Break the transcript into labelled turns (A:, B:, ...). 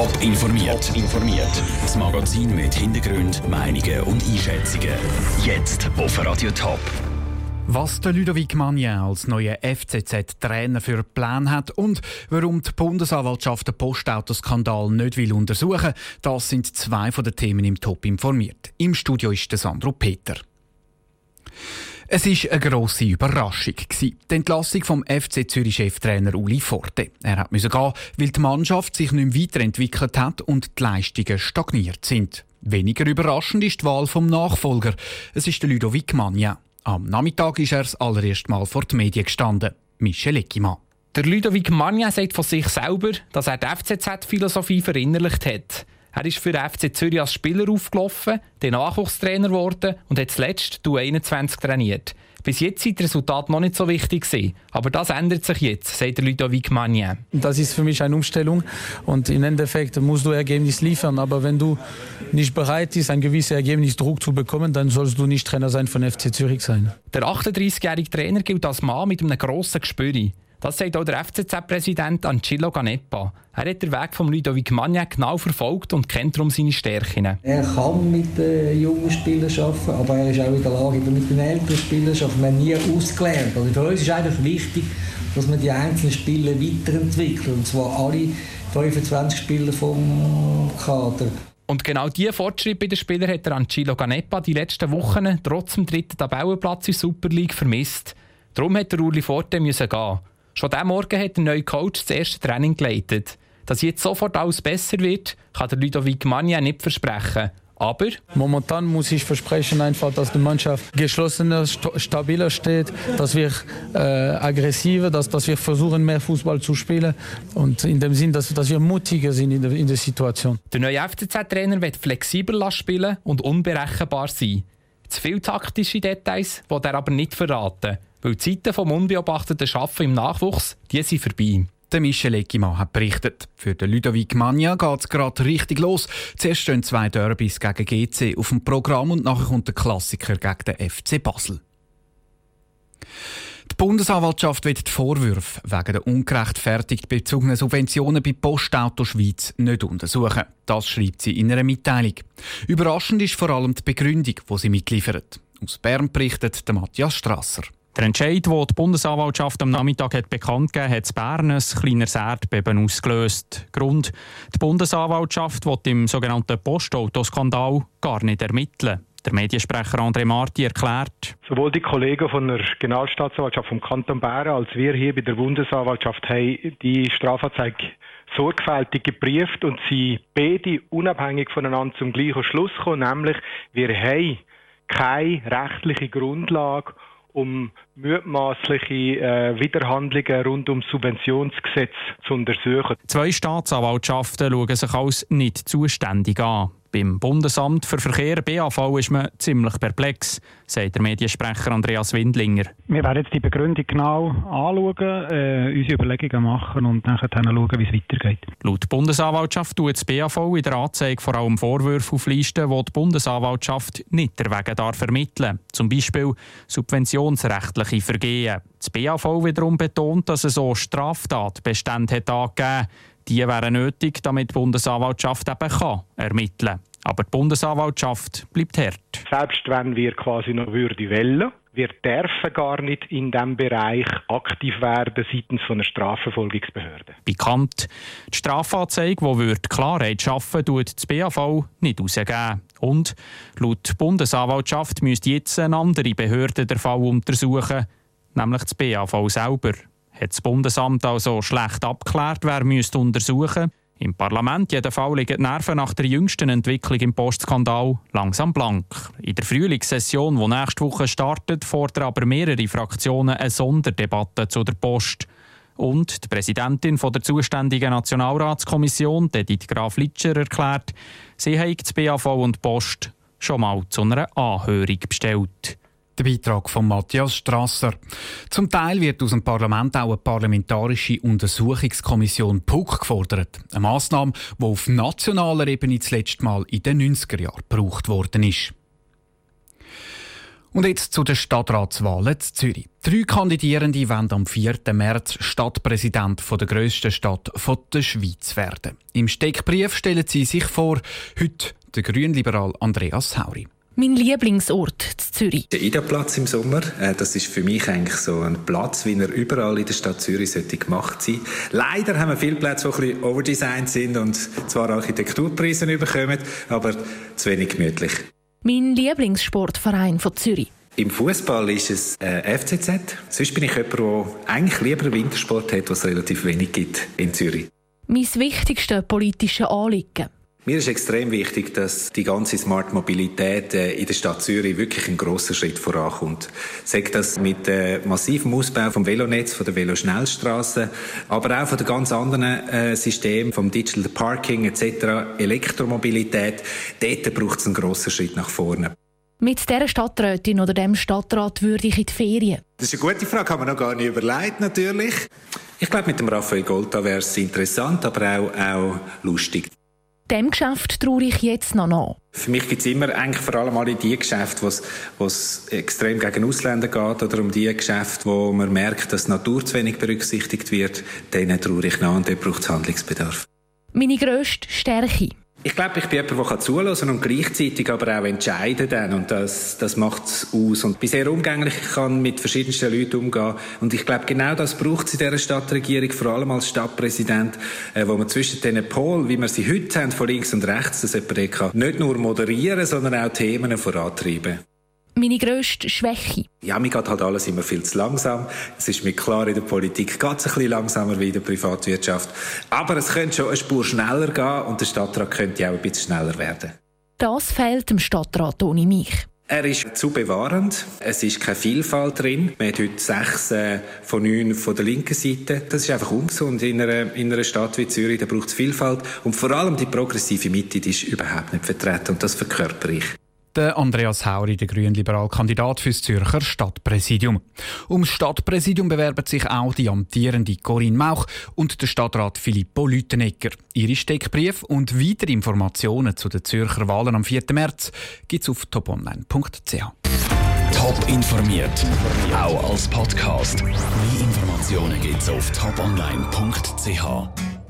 A: Top informiert. informiert. Das Magazin mit Hintergrund, Meinungen und Einschätzungen. Jetzt auf Radio Top.
B: Was der Ludovic Magnin als neuer FCZ-Trainer für Plan hat und warum die Bundesanwaltschaft den Postautoskandal nicht will untersuchen, das sind zwei von den Themen im Top informiert. Im Studio ist der Sandro Peter. Es war eine grosse Überraschung. Die Entlassung vom FC Zürich-Cheftrainer Uli Forte. Er musste gehen, weil die Mannschaft sich nicht mehr weiterentwickelt hat und die Leistungen stagniert sind. Weniger überraschend ist die Wahl vom Nachfolger. Es ist der Ludovic Magna. Am Nachmittag ist er das allererste Mal vor die Medien gestanden. Michel Eckimann.
C: Der Ludovic Magna sagt von sich selber, dass er die FCZ-Philosophie verinnerlicht hat. Er ist für den FC Zürich als Spieler aufgelaufen, der Nachwuchstrainer geworden und hat zuletzt du 21 trainiert. Bis jetzt sind die Resultate noch nicht so wichtig gewesen. Aber das ändert sich jetzt, sagt der Ludovic Magnin.
D: Das ist für mich eine Umstellung und im Endeffekt musst du Ergebnis liefern. Aber wenn du nicht bereit bist, ein gewisses Ergebnisdruck zu bekommen, dann sollst du nicht Trainer sein von FC Zürich sein.
C: Der 38-jährige Trainer gilt als Mann mit einem grossen Gespür. Das sagt auch der FCZ-Präsident Ancillo Ganepa. Er hat den Weg von Ludovic Magna genau verfolgt und kennt darum seine Stärken.
E: Er kann mit den jungen Spielern arbeiten, aber er ist auch in der Lage, mit den älteren Spielern zu arbeiten. Wir haben nie ausgelernt. Also für uns ist einfach wichtig, dass man die einzelnen Spieler weiterentwickelt. Und zwar alle 25 Spieler vom Kader.
C: Und genau diese Fortschritte bei den Spielern hat der Ancillo Ganepa die letzten Wochen trotz dem dritten Tabellenplatz in der Super League vermisst. Darum hat der Uli Forte müssen gehen. Schon diesen Morgen hat der neue Coach das erste Training geleitet. Dass jetzt sofort alles besser wird, kann der Ludovic Magna nicht versprechen. Aber
D: momentan muss ich versprechen einfach, dass die Mannschaft geschlossener, stabiler steht, dass wir äh, aggressiver, dass, dass wir versuchen mehr Fußball zu spielen und in dem Sinn, dass, dass wir mutiger sind in der, in der Situation.
C: Der neue FCZ-Trainer wird flexibel spielen und unberechenbar sein. Zu viele taktische Details will er aber nicht verraten. Weil die Zeiten vom unbeobachteten Arbeiten im Nachwuchs, die sind vorbei.
B: Der Michel Eckimann hat berichtet. Für den Ludovic Magna geht es gerade richtig los. Zuerst stehen zwei Derbys gegen GC auf dem Programm und nachher kommt der Klassiker gegen den FC Basel. Die Bundesanwaltschaft wird die Vorwürfe wegen der ungerechtfertigt bezogenen Subventionen bei Postauto Schweiz nicht untersuchen. Das schreibt sie in einer Mitteilung. Überraschend ist vor allem die Begründung, die sie mitliefert. Aus Bern berichtet Matthias Strasser.
F: Der Entscheid, den die Bundesanwaltschaft am Nachmittag hat bekannt gegeben hat, in Bern ein kleines Erdbeben ausgelöst. Grund: Die Bundesanwaltschaft will im sogenannten Postautoskandal gar nicht ermitteln. Der Mediensprecher André Marti erklärt.
G: Sowohl die Kollegen von der Generalstaatsanwaltschaft vom Kanton Bern als wir hier bei der Bundesanwaltschaft haben die Strafanzeige sorgfältig geprüft und sie beide unabhängig voneinander zum gleichen Schluss kommen, nämlich wir haben keine rechtliche Grundlage, um mutmaßliche äh, Widerhandlungen rund um Subventionsgesetz zu untersuchen.
F: Zwei Staatsanwaltschaften schauen sich als nicht zuständig an. Beim Bundesamt für Verkehr BAV ist man ziemlich perplex, sagt der Mediensprecher Andreas Windlinger.
H: Wir werden jetzt die Begründung genau anschauen, äh, unsere Überlegungen machen und dann schauen, wie es weitergeht.
F: Laut Bundesanwaltschaft tut das BAV in der Anzeige vor allem Vorwürfe auflisten, die die Bundesanwaltschaft nicht erwägen darf ermitteln. Zum Beispiel subventionsrechtliche Vergehen. Das BAV wiederum betont, dass es so Straftatbestände hat angegeben die wären nötig, damit die Bundesanwaltschaft eben kann ermitteln kann. Aber die Bundesanwaltschaft bleibt hart.
G: Selbst wenn wir quasi noch würde wollen, wir dürfen gar nicht in diesem Bereich aktiv werden seitens von einer Strafverfolgungsbehörde.
F: Bekannt. Die Strafanzeige, die Klarheit schaffen würde, tut das BAV nicht rausgeben. Und laut Bundesanwaltschaft müsste jetzt eine andere Behörde den Fall untersuchen, nämlich das BAV selber hat das Bundesamt also schlecht abgeklärt, wer müsste untersuchen Im Parlament jedenfalls liegen die Nerven nach der jüngsten Entwicklung im Postskandal langsam blank. In der Frühlingssession, die nächste Woche startet, fordern aber mehrere Fraktionen eine Sonderdebatte zu der Post. Und die Präsidentin der zuständigen Nationalratskommission, Edith Graf Litscher, erklärt, sie habe das BAV und Post schon mal zu einer Anhörung bestellt.
B: Der Beitrag von Matthias Strasser. Zum Teil wird aus dem Parlament auch eine parlamentarische Untersuchungskommission PUC gefordert. Eine Massnahme, die auf nationaler Ebene das letzte Mal in den 90er Jahren gebraucht worden ist. Und jetzt zu den Stadtratswahlen in Zürich. Drei Kandidierende wollen am 4. März Stadtpräsident der grössten Stadt der Schweiz werden. Im Steckbrief stellen sie sich vor, heute der Grünliberal Andreas Hauri.
I: Mein Lieblingsort in Zürich.
J: Der Ida-Platz im Sommer, äh, das ist für mich eigentlich so ein Platz, wie er überall in der Stadt Zürich sollte gemacht sein. Leider haben wir viele Plätze, die ein bisschen overdesigned sind und zwar Architekturpreise bekommen, aber zu wenig gemütlich.
I: Mein Lieblingssportverein von Zürich.
J: Im Fußball ist es äh, FCZ. Sonst bin ich jemand, der eigentlich lieber Wintersport hat, was es relativ wenig gibt in Zürich.
I: Mein wichtigstes politisches Anliegen.
J: Mir ist extrem wichtig, dass die ganze Smart Mobilität äh, in der Stadt Zürich wirklich einen grossen Schritt vorankommt. Sagt das mit äh, massivem Ausbau vom Velonetz, von der Veloschnellstraße, aber auch von den ganz anderen äh, Systemen, vom Digital Parking etc., Elektromobilität. Dort braucht es einen grossen Schritt nach vorne.
I: Mit dieser Stadträtin oder dem Stadtrat würde ich in die Ferien?
J: Das ist eine gute Frage, haben wir noch gar nicht überlegt, natürlich. Ich glaube, mit dem Raphael Golta wäre es interessant, aber auch, auch lustig.
I: Dem Geschäft traue ich jetzt noch nach.
J: Für mich gibt es immer eigentlich vor allem alle die Geschäfte, wo es extrem gegen Ausländer geht oder um die Geschäfte, wo man merkt, dass die Natur zu wenig berücksichtigt wird. Denen traue ich nach und dort braucht es Handlungsbedarf.
I: Meine grösste Stärke?
J: Ich glaube, ich bin jemand, der zuhören und gleichzeitig aber auch entscheiden kann. Und das, das macht es aus. Und bin sehr umgänglich, ich kann mit verschiedensten Leuten umgehen. Und ich glaube, genau das braucht es in dieser Stadtregierung, vor allem als Stadtpräsident, äh, wo man zwischen diesen Polen, wie wir sie heute haben, von links und rechts, das jemand kann, nicht nur moderieren, sondern auch Themen vorantreiben
I: meine grösste Schwäche?
J: Ja, mir geht halt alles immer viel zu langsam. Es ist mir klar, in der Politik geht es ein bisschen langsamer wie in der Privatwirtschaft. Aber es könnte schon eine Spur schneller gehen und der Stadtrat könnte auch ein bisschen schneller werden.
I: Das fehlt dem Stadtrat ohne mich.
J: Er ist zu bewahrend. Es ist keine Vielfalt drin. Wir haben heute sechs äh, von neun von der linken Seite. Das ist einfach ungesund in einer, in einer Stadt wie Zürich. Da braucht es Vielfalt. Und vor allem die progressive Mitte, die ist überhaupt nicht vertreten. Und das verkörper ich.
B: Der Andreas Hauri, der grünliberal Kandidat fürs Zürcher Stadtpräsidium. Ums Stadtpräsidium bewerben sich auch die amtierende Corinne Mauch und der Stadtrat Filippo Lütenegger. Ihre Steckbrief und weitere Informationen zu den Zürcher Wahlen am 4. März gibt es auf toponline.ch.
A: Top informiert, auch als Podcast. Mehr Informationen gibt es auf toponline.ch.